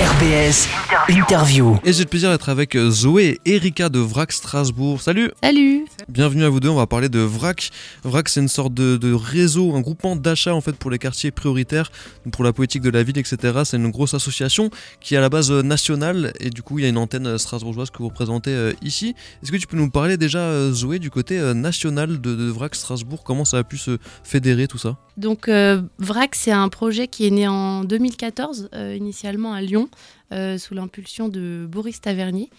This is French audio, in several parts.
RBS Interview. Et j'ai le plaisir d'être avec euh, Zoé et Erika de VRAC Strasbourg. Salut Salut Bienvenue à vous deux, on va parler de VRAC. VRAC c'est une sorte de, de réseau, un groupement d'achat en fait pour les quartiers prioritaires, pour la politique de la ville, etc. C'est une grosse association qui est à la base euh, nationale et du coup il y a une antenne euh, strasbourgeoise que vous représentez ici. Est-ce que tu peux nous parler déjà Zoé du côté national de, de VRAC Strasbourg, comment ça a pu se fédérer tout ça? Donc euh, VRAC, c'est un projet qui est né en 2014, euh, initialement à Lyon, euh, sous l'impulsion de Boris Tavernier,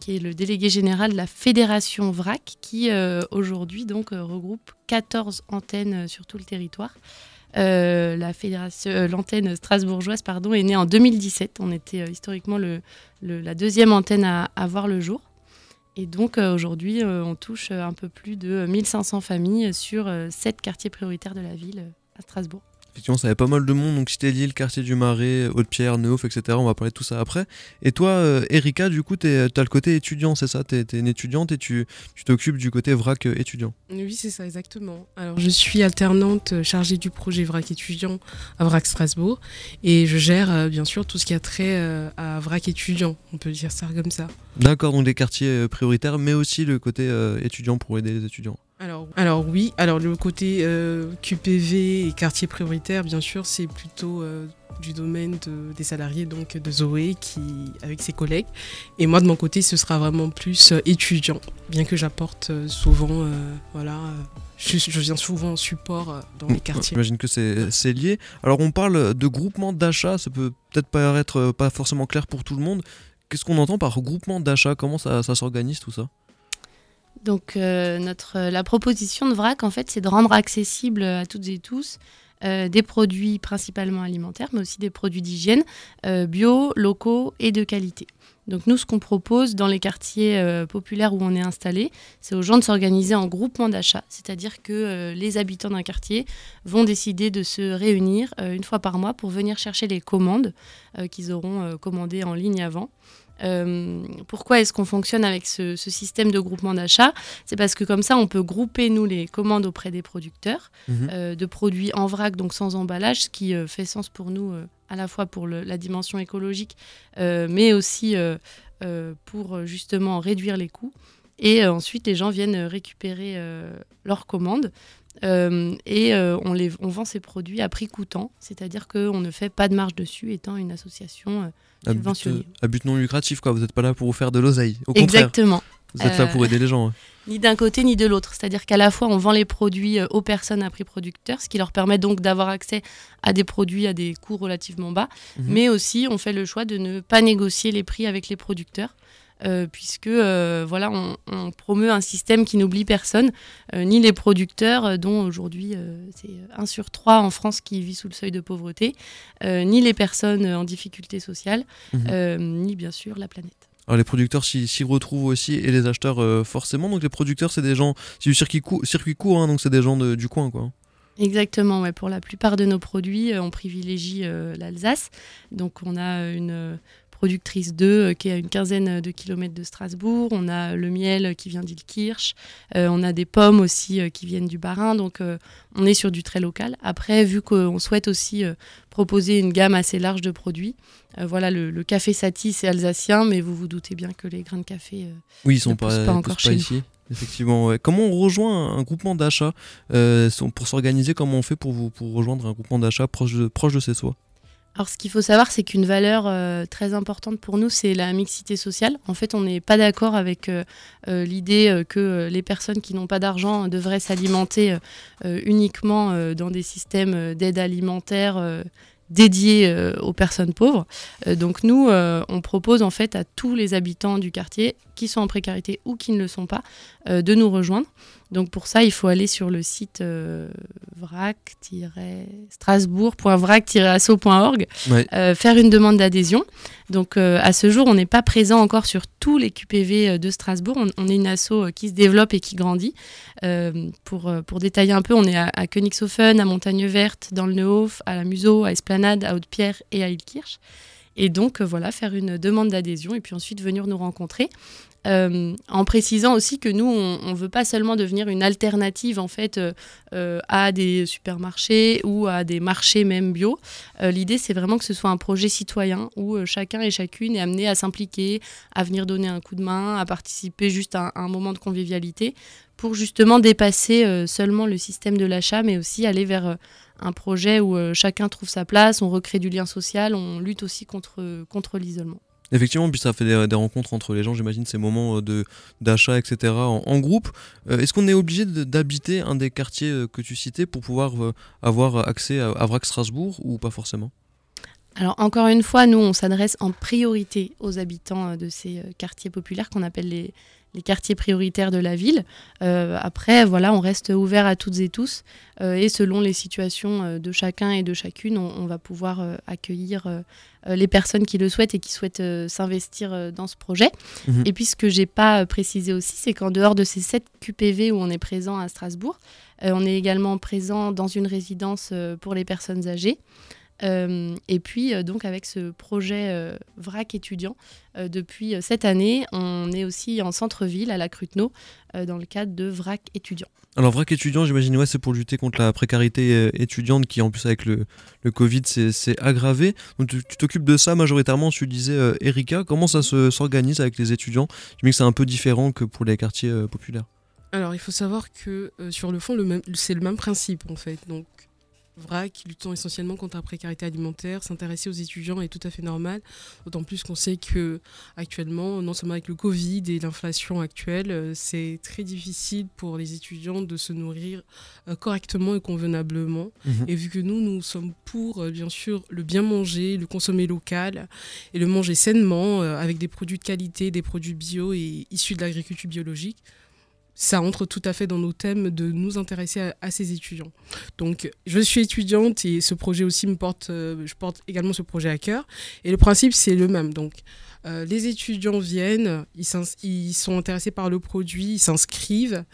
qui est le délégué général de la fédération VRAC, qui aujourd'hui donc regroupe 14 antennes sur tout le territoire. La fédération, l'antenne strasbourgeoise pardon, est née en 2017. On était historiquement la deuxième antenne à, à voir le jour. Et donc euh, aujourd'hui, euh, on touche euh, un peu plus de 1500 familles sur 7 quartiers prioritaires de la ville à Strasbourg. Effectivement, ça avait pas mal de monde, donc Cité Lille, Quartier du Marais, Haute-Pierre, Neuf, etc. On va parler de tout ça après. Et toi, euh, Erika, du coup, tu as le côté étudiant, c'est ça? Tu es, une étudiante et tu tu t'occupes du côté vrac euh, étudiant? Oui, c'est ça, exactement. Alors, je suis alternante euh, chargée du projet VRAC étudiant à VRAC Strasbourg et je gère euh, bien sûr tout ce qui a trait euh, à VRAC étudiant, on peut dire ça comme ça. D'accord, donc des quartiers prioritaires, mais aussi le côté étudiant pour aider les étudiants. Alors, alors oui, alors le côté euh, QPV et quartier prioritaire, bien sûr, c'est plutôt euh, du domaine de- des salariés, donc de Zoé, qui, avec ses collègues. Et moi, de mon côté, ce sera vraiment plus euh, étudiant, bien que j'apporte souvent, voilà, je, je viens souvent en support dans les quartiers. J'imagine que c'est lié. Alors, on parle de groupement d'achat, ça peut peut-être paraître pas forcément clair pour tout le monde. Qu'est-ce qu'on entend par groupement d'achat? Comment ça, ça s'organise tout ça? Donc euh, notre, euh, la proposition de VRAC, en fait, c'est de rendre accessible à toutes et tous euh, des produits principalement alimentaires, mais aussi des produits d'hygiène bio, locaux et de qualité. Donc nous, ce qu'on propose dans les quartiers populaires où on est installé, c'est aux gens de s'organiser en groupement d'achat, c'est-à-dire que les habitants d'un quartier vont décider de se réunir une fois par mois pour venir chercher les commandes qu'ils auront commandées en ligne avant. Euh, pourquoi est-ce qu'on fonctionne avec ce, ce système de groupement d'achat? C'est parce que comme ça, on peut grouper, nous, les commandes auprès des producteurs Mhm. euh, de produits en vrac, donc sans emballage, ce qui euh, fait sens pour nous, à la fois pour le- la dimension écologique, mais aussi pour justement réduire les coûts. Et ensuite, les gens viennent récupérer leurs commandes. Euh, et euh, on, les, on vend ces produits à prix coûtant, c'est-à-dire qu'on ne fait pas de marge dessus, étant une association euh, à but, Subventionné. euh, à but non lucratif, quoi. Vous n'êtes pas là pour vous faire de l'oseille. Au contraire, Exactement. vous êtes là pour aider les gens. ouais. ni d'un côté ni de l'autre. C'est-à-dire qu'à la fois, on vend les produits aux personnes à prix producteur, ce qui leur permet donc d'avoir accès à des produits à des coûts relativement bas, Mhm. mais aussi on fait le choix de ne pas négocier les prix avec les producteurs. Euh, puisque euh, voilà, on, on promeut un système qui n'oublie personne, euh, ni les producteurs, dont aujourd'hui c'est 1 sur 3 en France qui vit sous le seuil de pauvreté, ni les personnes en difficulté sociale, Mhm. ni bien sûr la planète. Alors les producteurs s'y retrouvent aussi et les acheteurs euh, forcément. Donc les producteurs c'est des gens, c'est du circuit, cou- circuit court, hein, donc c'est des gens de- du coin quoi. Exactement, ouais. pour la plupart de nos produits, on privilégie euh, l'Alsace. Donc on a une productrice d'œufs euh, qui est à une quinzaine de kilomètres de Strasbourg. On a le miel euh, qui vient d'Ilkirch. Euh, on a des pommes aussi euh, qui viennent du Bas-Rhin. Donc euh, on est sur du très local. Après, vu qu'on souhaite aussi euh, proposer une gamme assez large de produits, euh, voilà, le, le café Satie c'est alsacien, mais vous vous doutez bien que les grains de café euh, Oui, ils sont Ne pas, poussent pas ils encore pas chez nous. ici. Effectivement. ouais. Comment on rejoint un, groupement d'achat euh, pour s'organiser Comment on fait pour vous pour rejoindre un groupement d'achat proche de proche de chez soi? Alors, ce qu'il faut savoir, c'est qu'une valeur euh, très importante pour nous, c'est la mixité sociale. En fait, on n'est pas d'accord avec euh, euh, l'idée que les personnes qui n'ont pas d'argent devraient s'alimenter uniquement dans des systèmes d'aide alimentaire dédiés euh, aux personnes pauvres. Euh, donc, nous, euh, on propose en fait à tous les habitants du quartier, qui sont en précarité ou qui ne le sont pas, de nous rejoindre. Donc, pour ça, il faut aller sur le site vrac-strasbourg.vrac-asso.org Ouais. faire une demande d'adhésion. Donc euh, à ce jour, on n'est pas présent encore sur tous les QPV euh, de Strasbourg. On, est une asso euh, qui se développe et qui grandit. Euh, pour, pour détailler un peu, on est à, à Königshofen, à Montagne Verte, dans le Neuhof, à la Museau, à Esplanade, à Haute-Pierre et à Ilkirch. Et donc, voilà, faire une demande d'adhésion et puis ensuite venir nous rencontrer. Euh, en précisant aussi que nous, on ne veut pas seulement devenir une alternative en fait euh, euh, à des supermarchés ou à des marchés même bio. L'idée, c'est vraiment que ce soit un projet citoyen où chacun et chacune est amené à s'impliquer, à venir donner un coup de main, à participer juste à, un moment de convivialité pour justement dépasser seulement le système de l'achat, mais aussi aller vers un projet où chacun trouve sa place, on recrée du lien social, on lutte aussi contre, contre l'isolement. Effectivement, puis ça fait des, rencontres entre les gens, j'imagine, ces moments euh, de, d'achat, etc., en, groupe. Euh, est-ce qu'on est obligé d'habiter un des quartiers euh, que tu citais pour pouvoir avoir accès à, Vrac Strasbourg ou pas forcément? Alors encore une fois, nous, on s'adresse en priorité aux habitants de ces quartiers populaires qu'on appelle les, les quartiers prioritaires de la ville. Euh, après, voilà, on reste ouvert à toutes et tous. Euh, et selon les situations euh, de chacun et de chacune, on, va pouvoir accueillir les personnes qui le souhaitent et qui souhaitent s'investir dans ce projet. Mhm. Et puis, ce que j'ai pas précisé aussi, c'est qu'en dehors de ces 7 QPV où on est présent à Strasbourg, on est également présent dans une résidence pour les personnes âgées. Euh, et puis, euh, donc, avec ce projet euh, VRAC étudiant, depuis cette année, on est aussi en centre-ville, à la Cruteno, dans le cadre de VRAC étudiant. Alors, VRAC étudiant, j'imagine, ouais, c'est pour lutter contre la précarité étudiante qui, en plus, avec le, le Covid, c'est aggravé. Donc, tu t'occupes de ça majoritairement, tu disais, Erika. Comment ça s'organise avec les étudiants? Je me que c'est un peu différent que pour les quartiers populaires. Alors, il faut savoir que sur le fond, c'est le même principe, en fait. Donc, VRAC, luttant essentiellement contre la précarité alimentaire, s'intéresser aux étudiants est tout à fait normal, d'autant plus qu'on sait que actuellement, non seulement avec le Covid et l'inflation actuelle, euh, c'est très difficile pour les étudiants de se nourrir euh, correctement et convenablement. Mhm. Et vu que nous, nous sommes pour, euh, bien sûr, le bien manger, le consommer local et le manger sainement avec des produits de qualité, des produits bio et issus de l'agriculture biologique, ça entre tout à fait dans nos thèmes de nous intéresser à, ces étudiants. Donc, je suis étudiante et ce projet aussi me porte, euh, je porte également ce projet à cœur. Et le principe, c'est le même. Donc, euh, les étudiants viennent, ils, sont intéressés par le produit, ils s'inscrivent.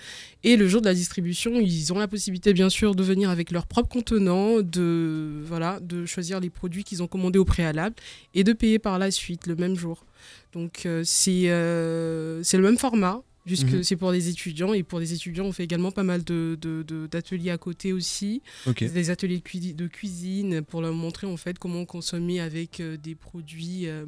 Et le jour de la distribution, ils ont la possibilité, bien sûr, de venir avec leur propre contenant, de, voilà, de choisir les produits qu'ils ont commandés au préalable et de payer par la suite, le même jour. Donc, euh, c'est le même format Jusque mhm. c'est pour les étudiants et pour les étudiants on fait également pas mal de, d'ateliers à côté aussi, des ateliers de, cuisine pour leur montrer en fait comment consommer avec euh, des produits euh,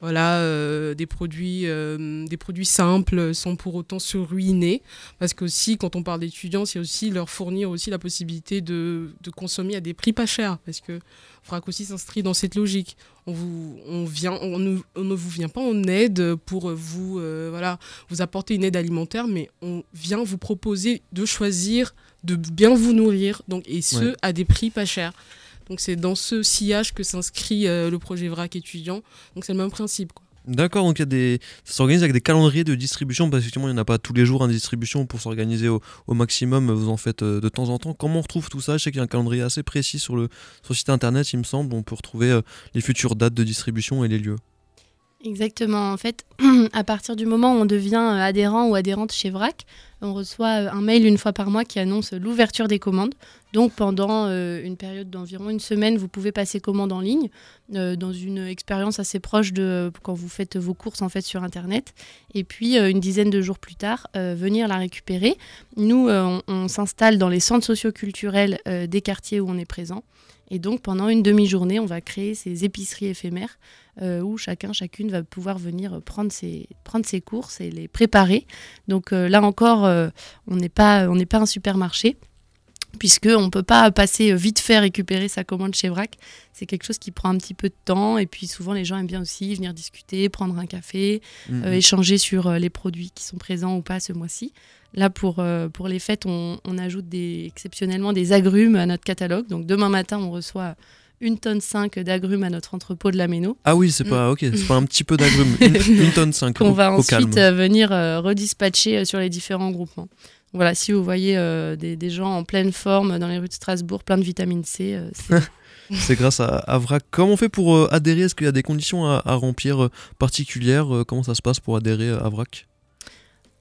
voilà, euh, des, produits, euh, des produits simples sans pour autant se ruiner. Parce que aussi, quand on parle d'étudiants, c'est aussi leur fournir aussi la possibilité de, de, consommer à des prix pas chers. Parce que FRAC aussi s'inscrit dans cette logique. On, vous, on, vient, on, ne, on ne vous vient pas en aide pour vous, euh, voilà, vous apporter une aide alimentaire, mais on vient vous proposer de choisir, de bien vous nourrir, donc, et ce, à des prix pas chers. Donc c'est dans ce sillage que s'inscrit euh, le projet VRAC étudiant. Donc c'est le même principe. D'accord, donc y a des... ça s'organise avec des calendriers de distribution, parce qu'effectivement il n'y en a pas tous les jours en distribution pour s'organiser au, maximum, vous en faites euh, de temps en temps. Comment on retrouve tout ça? Je sais qu'il y a un calendrier assez précis sur le, sur le site internet, il me semble, on peut retrouver euh, les futures dates de distribution et les lieux. Exactement. En fait, à partir du moment où on devient euh, adhérent ou adhérente chez VRAC, on reçoit euh, un mail une fois par mois qui annonce l'ouverture des commandes. Donc pendant euh, une période d'environ une semaine, vous pouvez passer commande en ligne dans une expérience assez proche de quand vous faites vos courses en fait sur internet. Et puis une dizaine de jours plus tard, venir la récupérer. Nous, on, s'installe dans les centres socioculturels des quartiers où on est présent. Et donc pendant une demi-journée, on va créer ces épiceries éphémères euh, où chacun, chacune va pouvoir venir prendre ses, courses et les préparer. Donc euh, là encore, euh, on n'est pas un supermarché puisqu'on ne peut pas passer vite fait récupérer sa commande chez Vrac. C'est quelque chose qui prend un petit peu de temps et puis souvent les gens aiment bien aussi venir discuter, prendre un café, mhm. échanger sur les produits qui sont présents ou pas ce mois-ci. Là, pour, pour les fêtes, on, on ajoute des, exceptionnellement des agrumes à notre catalogue. Donc demain matin, on reçoit une tonne 5 d'agrumes à notre entrepôt de la Méno. Ah oui, c'est pas, ok, c'est pas un petit peu d'agrumes, une, tonne 5. Qu'on va ensuite euh, venir euh, redispatcher euh, sur les différents groupements. Voilà, si vous voyez des, gens en pleine forme dans les rues de Strasbourg, plein de vitamine C, c'est grâce à, à, VRAC. Comment on fait pour adhérer? Est-ce qu'il y a des conditions à, remplir particulières Comment ça se passe pour adhérer à VRAC?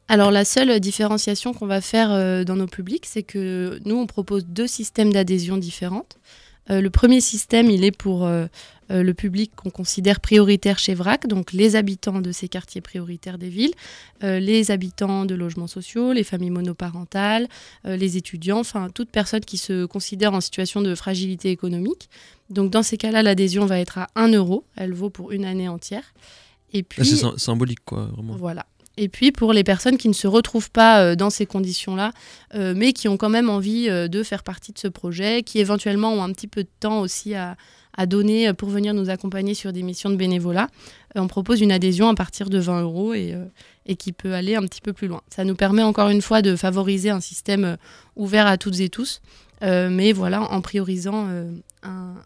Alors la seule différenciation qu'on va faire dans nos publics, c'est que nous, on propose deux systèmes d'adhésion différentes. Euh, le premier système, il est pour euh, le public qu'on considère prioritaire chez VRAC, donc les habitants de ces quartiers prioritaires des villes, les habitants de logements sociaux, les familles monoparentales, les étudiants, enfin toute personne qui se considère en situation de fragilité économique. Donc dans ces cas-là, l'adhésion va être à 1 euro, elle vaut pour une année entière. Et puis, c'est symbolique, quoi, vraiment. Voilà. Et puis pour les personnes qui ne se retrouvent pas euh, dans ces conditions-là, euh, mais qui ont quand même envie euh, de faire partie de ce projet, qui éventuellement ont un petit peu de temps aussi à, donner pour venir nous accompagner sur des missions de bénévolat, on propose une adhésion à partir de 20 euros et, et, qui peut aller un petit peu plus loin. Ça nous permet encore une fois de favoriser un système ouvert à toutes et tous, mais voilà, en priorisant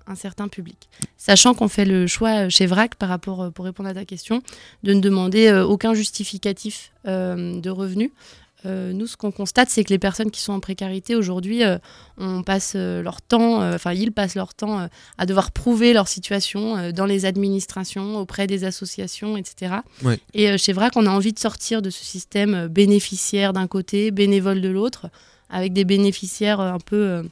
un, certain public. Sachant qu'on fait le choix euh, chez VRAC, par rapport, euh, pour répondre à ta question, de ne demander euh, aucun justificatif de revenus. Nous, ce qu'on constate, c'est que les personnes qui sont en précarité aujourd'hui, on passe leur temps, enfin ils passent leur temps à devoir prouver leur situation dans les administrations, auprès des associations, etc. Et chez VRAC, on a envie de sortir de ce système bénéficiaire d'un côté, bénévole de l'autre, avec des bénéficiaires un peu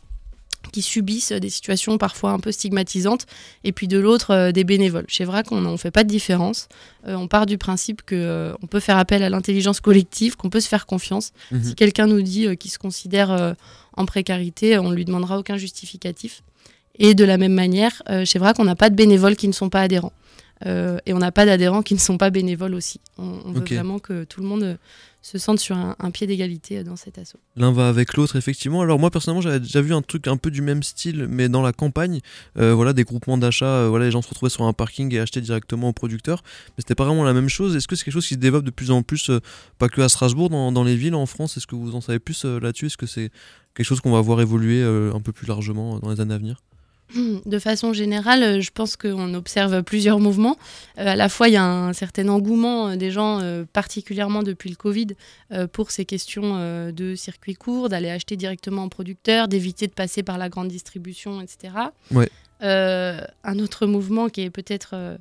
qui subissent des situations parfois un peu stigmatisantes, et puis de l'autre euh, des bénévoles. Chez VRAC, on ne fait pas de différence. Euh, on part du principe qu'on euh, on peut faire appel à l'intelligence collective, qu'on peut se faire confiance. Mhm. Si quelqu'un nous dit qu'il se considère en précarité, on ne lui demandera aucun justificatif. Et de la même manière, chez VRAC, on n'a pas de bénévoles qui ne sont pas adhérents. Et on n'a pas d'adhérents qui ne sont pas bénévoles aussi. On, veut vraiment que tout le monde se sentent sur un, pied d'égalité dans cet assaut. L'un va avec l'autre, effectivement. Alors moi, personnellement, j'avais déjà vu un truc un peu du même style, mais dans la campagne. Euh, voilà, des groupements d'achat, euh, voilà, les gens se retrouvaient sur un parking et achetaient directement au producteur. Mais c'était pas vraiment la même chose. Est-ce que c'est quelque chose qui se développe de plus en plus, euh, pas que à Strasbourg, dans, dans, les villes en France? Est-ce que vous en savez plus là-dessus? Est-ce que c'est quelque chose qu'on va voir évoluer un peu plus largement dans les années à venir? De façon générale, euh, je pense qu'on observe plusieurs mouvements. Euh, à la fois, il y a un certain engouement euh, des gens, particulièrement depuis le Covid, pour ces questions de circuit court, d'aller acheter directement en producteur, d'éviter de passer par la grande distribution, etc. un autre mouvement qui est peut-être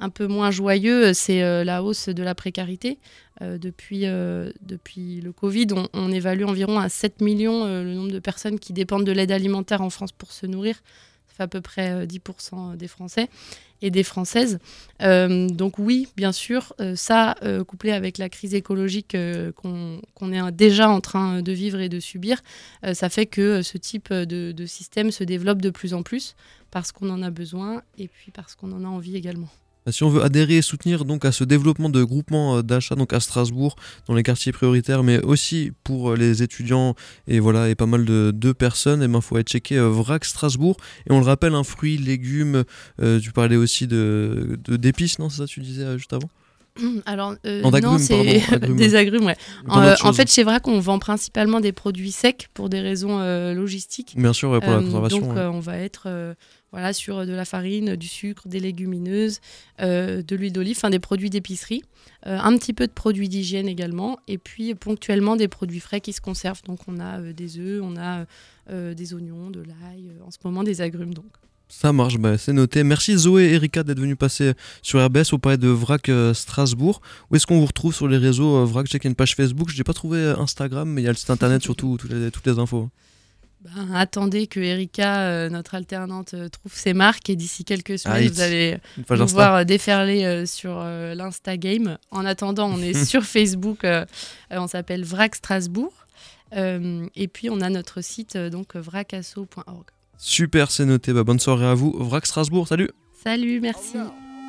un peu moins joyeux, c'est la hausse de la précarité. depuis, depuis le Covid, on, on, évalue environ à 7 millions le nombre de personnes qui dépendent de l'aide alimentaire en France pour se nourrir à peu près 10% euh, des Français et des Françaises. Euh, donc oui, bien sûr, euh, ça, couplé avec la crise écologique qu'on est déjà en train de vivre et de subir, ça fait que ce type de système se développe de plus en plus parce qu'on en a besoin et puis parce qu'on en a envie également. Bah, si on veut adhérer et soutenir donc à ce développement de groupements euh, d'achat donc à Strasbourg dans les quartiers prioritaires mais aussi pour euh, les étudiants et voilà et pas mal de, personnes et eh ben faut aller checker euh, VRAC Strasbourg. Et on le rappelle un fruit légumes tu parlais aussi de d'épices non c'est ça tu disais juste avant? alors, non, c'est des agrumes, ouais. En, fait, chez VRAC, on vend principalement des produits secs pour des raisons logistiques. Bien sûr, pour la conservation. Donc, on va être voilà, sur de la farine, du sucre, des légumineuses, euh, de l'huile d'olive, enfin des produits d'épicerie, euh, un petit peu de produits d'hygiène également, et puis ponctuellement des produits frais qui se conservent. Donc on a euh, des œufs, on a des oignons, de l'ail, en ce moment des agrumes donc. Ça marche, bah, c'est noté. Merci Zoé et Erika d'être venus passer sur RBS au palais de VRAC Strasbourg. Où est-ce qu'on vous retrouve sur les réseaux VRAC? J'ai une page Facebook, je n'ai pas trouvé Instagram, mais il y a le site internet surtout, toutes les, toutes les infos. Ben, attendez que Erika, euh, notre alternante, euh, trouve ses marques et d'ici quelques ah, semaines, vous allez nous voir euh, déferler sur l'Instagame. En attendant, on est sur Facebook, on s'appelle VRAC Strasbourg. et puis, on a notre site, donc vracasso.org. Super, c'est noté. Bah, bonne soirée à vous. VRAC Strasbourg, salut Salut, merci.